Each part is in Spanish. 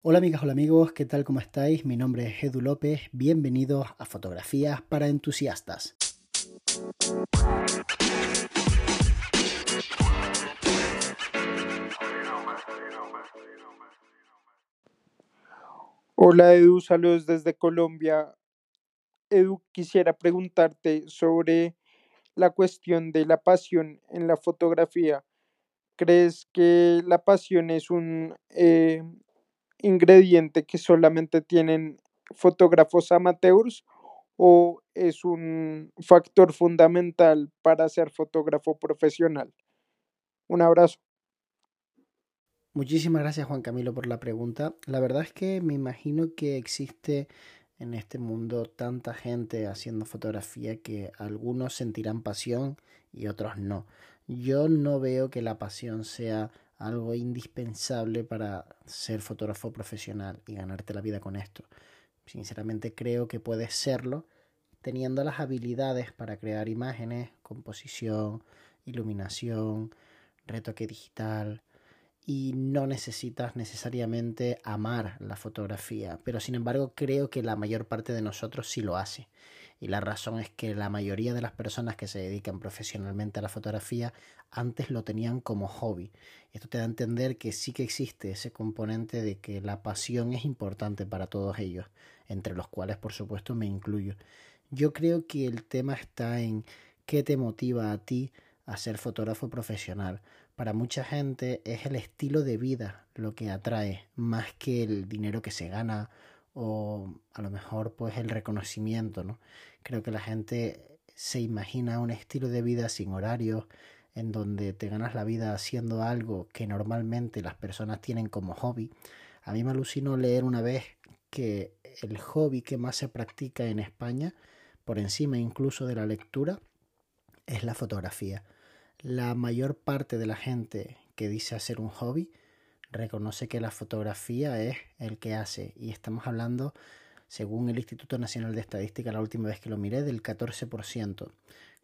Hola amigas, hola amigos, ¿qué tal? ¿Cómo estáis? Mi nombre es Edu López, bienvenidos a Fotografías para Entusiastas. Hola Edu, saludos desde Colombia. Edu, quisiera preguntarte sobre la cuestión de la pasión en la fotografía. ¿Crees que la pasión es un eh, ingrediente que solamente tienen fotógrafos amateurs o es un factor fundamental para ser fotógrafo profesional? Un abrazo. Muchísimas gracias Juan Camilo por la pregunta. La verdad es que me imagino que existe en este mundo tanta gente haciendo fotografía que algunos sentirán pasión y otros no. Yo no veo que la pasión sea algo indispensable para ser fotógrafo profesional y ganarte la vida con esto. Sinceramente creo que puedes serlo teniendo las habilidades para crear imágenes, composición, iluminación, retoque digital, y no necesitas necesariamente amar la fotografía, pero sin embargo creo que la mayor parte de nosotros sí lo hace. Y la razón es que la mayoría de las personas que se dedican profesionalmente a la fotografía antes lo tenían como hobby. Esto te da a entender que sí que existe ese componente de que la pasión es importante para todos ellos, entre los cuales por supuesto me incluyo. Yo creo que el tema está en qué te motiva a ti a ser fotógrafo profesional para mucha gente es el estilo de vida lo que atrae, más que el dinero que se gana o a lo mejor pues el reconocimiento, ¿no? Creo que la gente se imagina un estilo de vida sin horarios, en donde te ganas la vida haciendo algo que normalmente las personas tienen como hobby. A mí me alucinó leer una vez que el hobby que más se practica en España, por encima incluso de la lectura, es la fotografía la mayor parte de la gente que dice hacer un hobby reconoce que la fotografía es el que hace. Y estamos hablando según el Instituto Nacional de Estadística la última vez que lo miré del 14%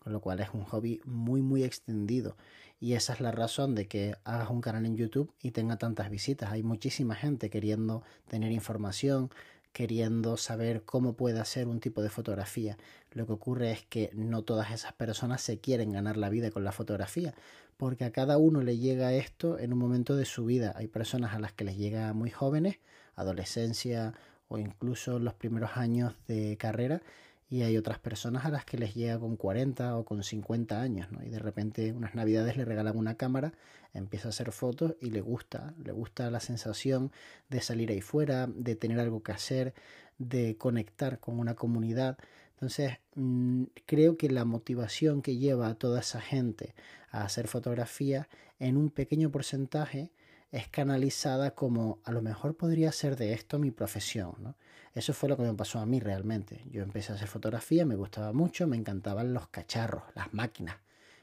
con lo cual es un hobby muy muy extendido. Y esa es la razón de que hagas un canal en YouTube y tenga tantas visitas. Hay muchísima gente queriendo tener información queriendo saber cómo puede hacer un tipo de fotografía. Lo que ocurre es que no todas esas personas se quieren ganar la vida con la fotografía, porque a cada uno le llega esto en un momento de su vida. Hay personas a las que les llega muy jóvenes, adolescencia o incluso los primeros años de carrera, y hay otras personas a las que les llega con 40 o con 50 años, ¿no? Y de repente unas navidades le regalan una cámara, empieza a hacer fotos y le gusta, le gusta la sensación de salir ahí fuera, de tener algo que hacer, de conectar con una comunidad. Entonces, mm, creo que la motivación que lleva a toda esa gente a hacer fotografía en un pequeño porcentaje es canalizada como a lo mejor podría ser de esto mi profesión. ¿no? Eso fue lo que me pasó a mí realmente. Yo empecé a hacer fotografía, me gustaba mucho, me encantaban los cacharros, las máquinas.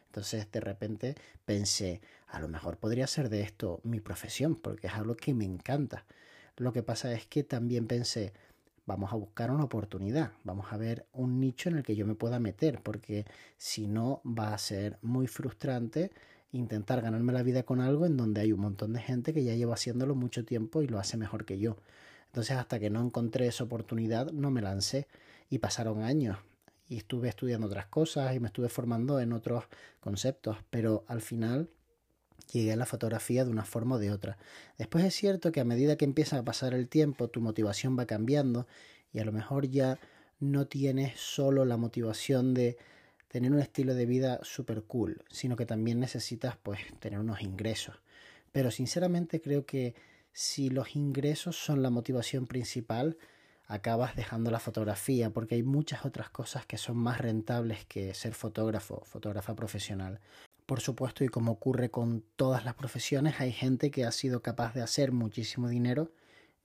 Entonces de repente pensé, a lo mejor podría ser de esto mi profesión, porque es algo que me encanta. Lo que pasa es que también pensé, vamos a buscar una oportunidad, vamos a ver un nicho en el que yo me pueda meter, porque si no va a ser muy frustrante intentar ganarme la vida con algo en donde hay un montón de gente que ya lleva haciéndolo mucho tiempo y lo hace mejor que yo. Entonces hasta que no encontré esa oportunidad no me lancé y pasaron años y estuve estudiando otras cosas y me estuve formando en otros conceptos, pero al final llegué a la fotografía de una forma o de otra. Después es cierto que a medida que empieza a pasar el tiempo tu motivación va cambiando y a lo mejor ya no tienes solo la motivación de tener un estilo de vida super cool, sino que también necesitas pues tener unos ingresos. Pero sinceramente creo que si los ingresos son la motivación principal, acabas dejando la fotografía porque hay muchas otras cosas que son más rentables que ser fotógrafo, fotógrafa profesional. Por supuesto, y como ocurre con todas las profesiones, hay gente que ha sido capaz de hacer muchísimo dinero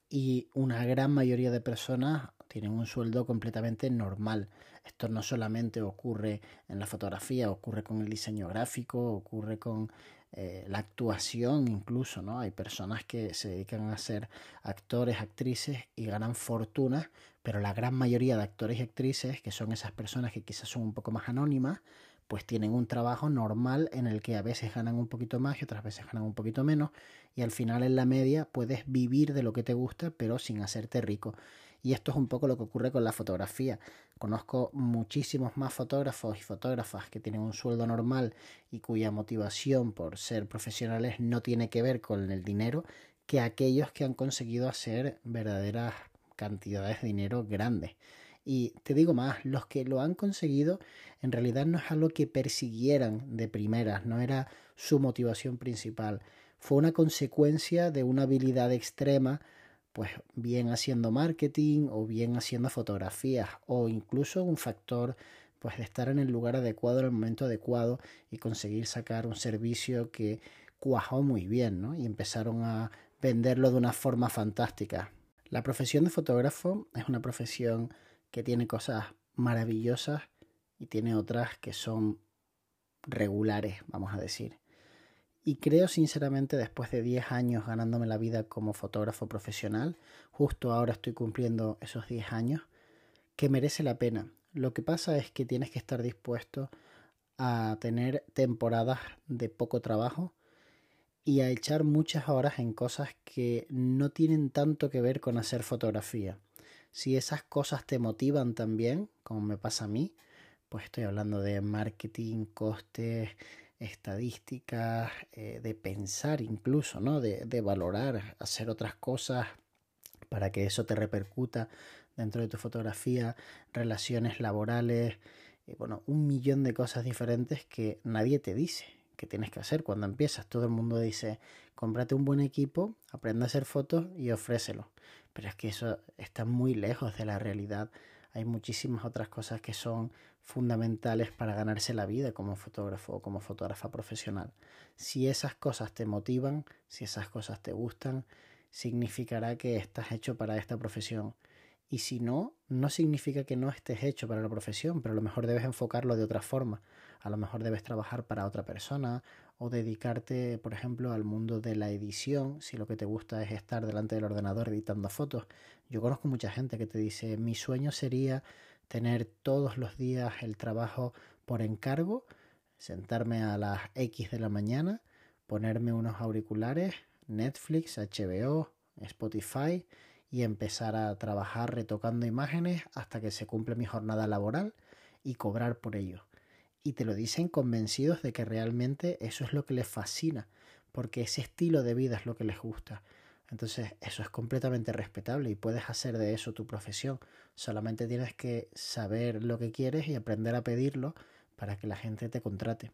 y una gran mayoría de personas tienen un sueldo completamente normal. Esto no solamente ocurre en la fotografía, ocurre con el diseño gráfico, ocurre con eh, la actuación incluso, ¿no? Hay personas que se dedican a ser actores, actrices y ganan fortunas, pero la gran mayoría de actores y actrices, que son esas personas que quizás son un poco más anónimas, pues tienen un trabajo normal en el que a veces ganan un poquito más y otras veces ganan un poquito menos y al final en la media puedes vivir de lo que te gusta pero sin hacerte rico. Y esto es un poco lo que ocurre con la fotografía. Conozco muchísimos más fotógrafos y fotógrafas que tienen un sueldo normal y cuya motivación por ser profesionales no tiene que ver con el dinero que aquellos que han conseguido hacer verdaderas cantidades de dinero grandes. Y te digo más, los que lo han conseguido en realidad no es algo que persiguieran de primeras, no era su motivación principal. Fue una consecuencia de una habilidad extrema, pues bien haciendo marketing o bien haciendo fotografías o incluso un factor pues de estar en el lugar adecuado en el momento adecuado y conseguir sacar un servicio que cuajó muy bien, ¿no? Y empezaron a venderlo de una forma fantástica. La profesión de fotógrafo es una profesión que tiene cosas maravillosas y tiene otras que son regulares, vamos a decir. Y creo sinceramente, después de 10 años ganándome la vida como fotógrafo profesional, justo ahora estoy cumpliendo esos 10 años, que merece la pena. Lo que pasa es que tienes que estar dispuesto a tener temporadas de poco trabajo y a echar muchas horas en cosas que no tienen tanto que ver con hacer fotografía si esas cosas te motivan también, como me pasa a mí, pues estoy hablando de marketing, costes, estadísticas, eh, de pensar incluso, ¿no? De, de, valorar, hacer otras cosas para que eso te repercuta dentro de tu fotografía, relaciones laborales, y bueno, un millón de cosas diferentes que nadie te dice que tienes que hacer cuando empiezas. Todo el mundo dice, cómprate un buen equipo, aprende a hacer fotos y ofrécelo pero es que eso está muy lejos de la realidad. Hay muchísimas otras cosas que son fundamentales para ganarse la vida como fotógrafo o como fotógrafa profesional. Si esas cosas te motivan, si esas cosas te gustan, significará que estás hecho para esta profesión. Y si no, no significa que no estés hecho para la profesión, pero a lo mejor debes enfocarlo de otra forma. A lo mejor debes trabajar para otra persona o dedicarte, por ejemplo, al mundo de la edición, si lo que te gusta es estar delante del ordenador editando fotos. Yo conozco mucha gente que te dice, mi sueño sería tener todos los días el trabajo por encargo, sentarme a las X de la mañana, ponerme unos auriculares, Netflix, HBO, Spotify y empezar a trabajar retocando imágenes hasta que se cumple mi jornada laboral y cobrar por ello y te lo dicen convencidos de que realmente eso es lo que les fascina, porque ese estilo de vida es lo que les gusta. Entonces, eso es completamente respetable y puedes hacer de eso tu profesión. Solamente tienes que saber lo que quieres y aprender a pedirlo para que la gente te contrate.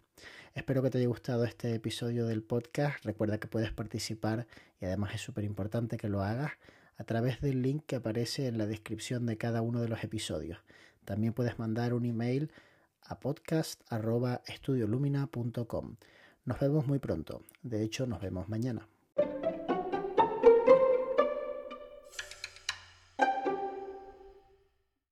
Espero que te haya gustado este episodio del podcast. Recuerda que puedes participar y además es súper importante que lo hagas a través del link que aparece en la descripción de cada uno de los episodios. También puedes mandar un email a podcast.estudiolumina.com. Nos vemos muy pronto. De hecho, nos vemos mañana.